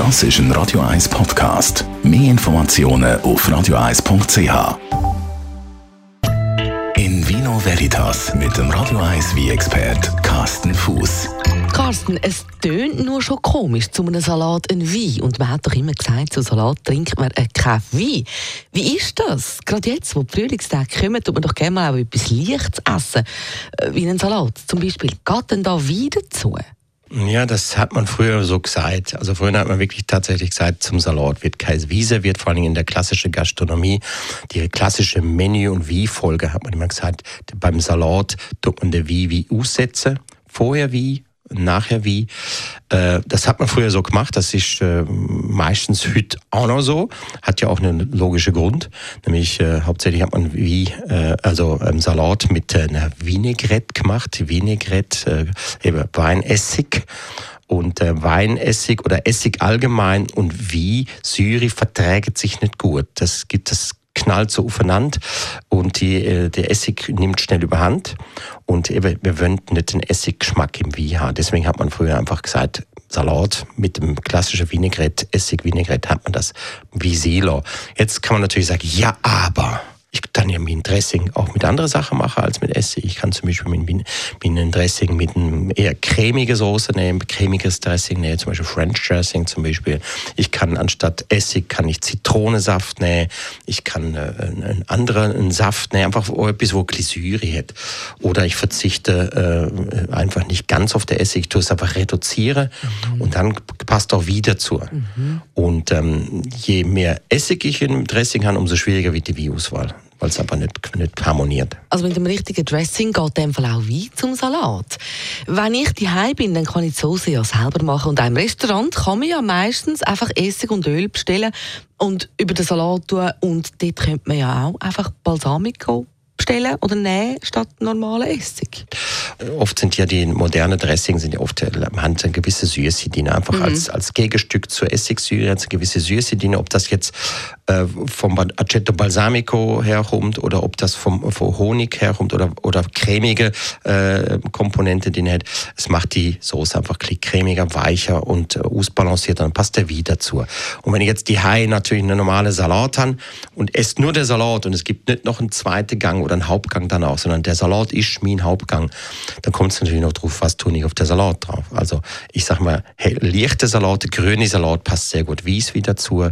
Das ist ein Radio 1 Podcast. Mehr Informationen auf radio1.ch. In Vino Veritas mit dem Radio 1 wie expert Carsten Fuß. Carsten, es tönt nur schon komisch, zu einem Salat ein Wein. Und man hat doch immer gesagt, zu Salat trinkt man keinen Wein. Wie ist das? Gerade jetzt, wo die Frühlingstage kommen, tut man doch gerne mal auch etwas Leichtes essen. Äh, wie einen Salat zum Beispiel. Geht denn da Wein dazu? Ja, das hat man früher so gesagt. Also früher hat man wirklich tatsächlich gesagt, zum Salat wird kein Wiese, wird vor allem in der klassischen Gastronomie, die klassische Menü- und Wie-Folge hat man immer gesagt, beim Salat tut man der Wie wie aussetzen, vorher wie nachher wie. Äh, das hat man früher so gemacht, das ist äh, meistens heute auch noch so, hat ja auch einen logischen Grund, nämlich äh, hauptsächlich hat man wie, äh, also ähm, Salat mit einer Vinaigrette gemacht, Vinaigrette, äh, eben Weinessig und äh, Weinessig oder Essig allgemein und wie Syri verträgt sich nicht gut. Das gibt das knallt so aufeinander und die, äh, der Essig nimmt schnell überhand und eben, wir wollen nicht den Essiggeschmack im Wein haben. Deswegen hat man früher einfach gesagt, Salat mit dem klassischen Vinaigrette, Essig-Vinaigrette hat man das wie Silo. Jetzt kann man natürlich sagen, ja, aber ich kann ja mein Dressing auch mit anderen Sachen machen als mit Essig. Ich kann zum Beispiel mit, mit Dressing mit einem eher cremige Soße nehmen, cremiges Dressing nehmen, zum Beispiel French Dressing zum Beispiel. Ich kann anstatt Essig kann ich Zitronensaft nehmen. Ich kann äh, einen anderen einen Saft nehmen, einfach etwas, wo Glysyri hat. Oder ich verzichte äh, einfach nicht ganz auf der Essig, ich tue es einfach reduziere mhm. und dann passt auch wieder zu. Mhm. Und ähm, je mehr Essig ich im Dressing habe, umso schwieriger wird die Wie-Auswahl weil es aber nicht, nicht harmoniert. Also mit dem richtigen Dressing geht dem Fall auch Wein zum Salat. Wenn ich daheim bin, dann kann ich die Soße ja selber machen. Und im Restaurant kann man ja meistens einfach Essig und Öl bestellen und über den Salat tun. Und dort könnte man ja auch einfach Balsamico bestellen oder nehmen statt normalen Essig. Oft sind ja die modernen Dressings sind ja oft äh, haben eine gewisse Süße, die einfach mhm. als, als Gegenstück zur Essigsäure eine gewisse Süße dienen. Ob das jetzt äh, vom Aceto Balsamico herkommt oder ob das vom, vom Honig herkommt oder, oder cremige äh, Komponente, die hat. Es macht die Soße einfach cremiger, weicher und äh, ausbalanciert. Dann passt der Wein dazu. Und wenn ich jetzt die Hai natürlich eine normale Salat habe und esst nur der Salat und es gibt nicht noch einen zweiten Gang oder einen Hauptgang danach, sondern der Salat ist mein Hauptgang, dann kommt es natürlich noch drauf, was tue ich auf der Salat drauf. Also ich sag mal, hey, leichte Salate, grüne Salat passt sehr gut, Weiß wieder dazu.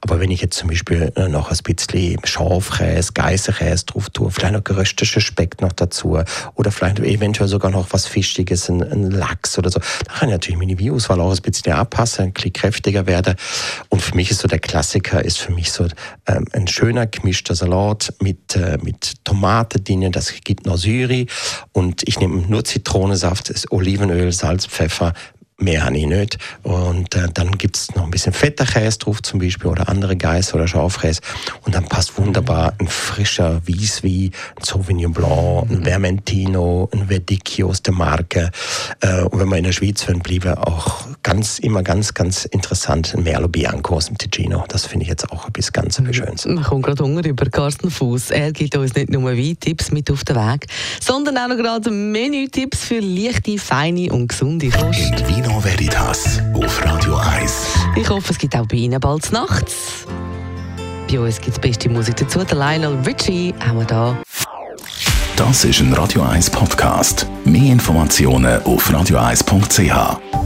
Aber wenn ich jetzt zum Beispiel äh, noch ein bisschen Schafkäse, Geiserkäse drauf tue, vielleicht noch gerösteten Speck noch dazu oder vielleicht eventuell sogar noch was Fischiges, ein, ein Lachs oder so, dann kann ich natürlich meine Wie-Auswahl auch ein bisschen anpassen, ein bisschen kräftiger werden. Und für mich ist so der Klassiker, ist für mich so ähm, ein schöner gemischter Salat mit, äh, mit Tomaten drin, das gibt noch Syri und ich nehme nur Zitronensaft, Olivenöl, Salz, Pfeffer, Mehr habe ich nicht. Und äh, dann gibt es noch ein bisschen fetter Käse drauf zum Beispiel oder andere Geiss oder Schafkäse. Und dann passt wunderbar ein frischer Wieswein, ein Sauvignon Blanc, ein Vermentino, ein Verdicchio aus der Marke. Äh, und wenn wir in der Schweiz bleiben, auch ganz, immer ganz, ganz interessant, ein Merlo Bianco aus dem Ticino. Das finde ich jetzt auch etwas ganz mhm. Schönes. Man kommt gerade Hunger über Carsten Fuß. Er gibt uns nicht nur Weintipps mit auf den Weg, sondern auch noch gerade Menütipps für leichte, feine und gesunde Kost. Vino Veritas auf Radio 1. Ich hoffe, es gibt auch bei Ihnen bald nachts. Bei uns gibt es beste Musik dazu. Der Lionel Richie haben wir da. Das ist ein Radio 1 Podcast. Mehr Informationen auf radio1.ch.